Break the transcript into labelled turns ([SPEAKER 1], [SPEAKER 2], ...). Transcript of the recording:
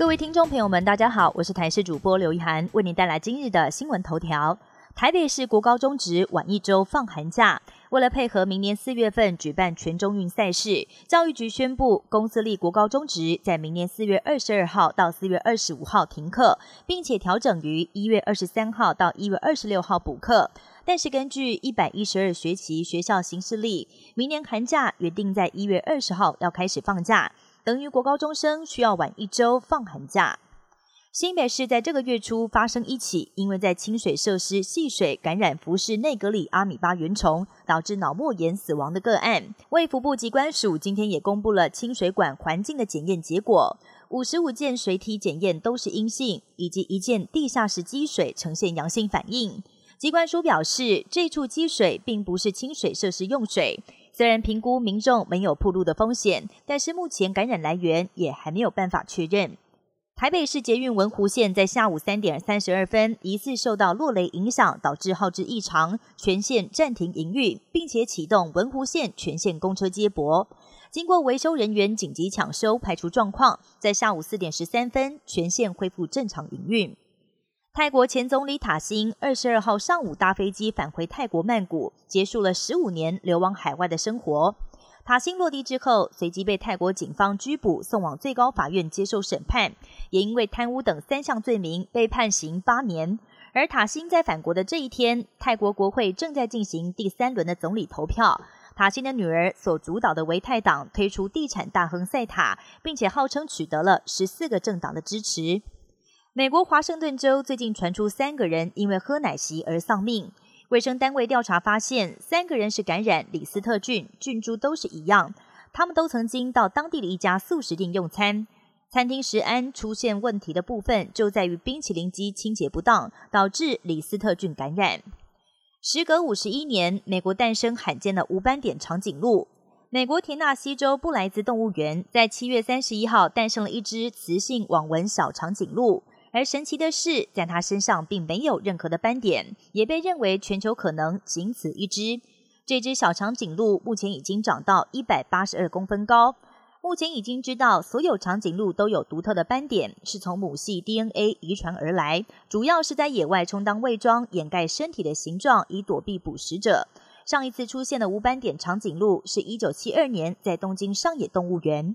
[SPEAKER 1] 各位听众朋友们，大家好，我是台视主播刘一涵，为您带来今日的新闻头条。台北市国高中职晚一周放寒假，为了配合明年四月份举办全中运赛事，教育局宣布，公司立国高中职在明年四月二十二号到四月二十五号停课，并且调整于一月二十三号到一月二十六号补课。但是根据一百一十二学期学校行事历，明年寒假约定在一月二十号要开始放假。等于国高中生需要晚一周放寒假。新北市在这个月初发生一起，因为在清水设施戏水感染服饰内格里阿米巴原虫，导致脑膜炎死亡的个案。卫福部机关署今天也公布了清水管环境的检验结果，五十五件水体检验都是阴性，以及一件地下室积水呈现阳性反应。机关署表示，这处积水并不是清水设施用水。虽然评估民众没有铺路的风险，但是目前感染来源也还没有办法确认。台北市捷运文湖线在下午三点三十二分疑似受到落雷影响，导致耗资异常，全线暂停营运，并且启动文湖线全线公车接驳。经过维修人员紧急抢修，排除状况，在下午四点十三分全线恢复正常营运。泰国前总理塔辛二十二号上午搭飞机返回泰国曼谷，结束了十五年流亡海外的生活。塔辛落地之后，随即被泰国警方拘捕，送往最高法院接受审判，也因为贪污等三项罪名被判刑八年。而塔辛在返国的这一天，泰国国会正在进行第三轮的总理投票。塔辛的女儿所主导的维泰党推出地产大亨赛塔，并且号称取得了十四个政党的支持。美国华盛顿州最近传出三个人因为喝奶昔而丧命。卫生单位调查发现，三个人是感染李斯特菌，菌株都是一样。他们都曾经到当地的一家素食店用餐，餐厅食安出现问题的部分就在于冰淇淋机清洁不当，导致李斯特菌感染。时隔五十一年，美国诞生罕见的无斑点长颈鹿。美国田纳西州布莱兹动物园在七月三十一号诞生了一只雌性网纹小长颈鹿。而神奇的是，在它身上并没有任何的斑点，也被认为全球可能仅此一只。这只小长颈鹿目前已经长到一百八十二公分高。目前已经知道，所有长颈鹿都有独特的斑点，是从母系 DNA 遗传而来，主要是在野外充当伪装，掩盖身体的形状，以躲避捕食者。上一次出现的无斑点长颈鹿是一九七二年在东京上野动物园。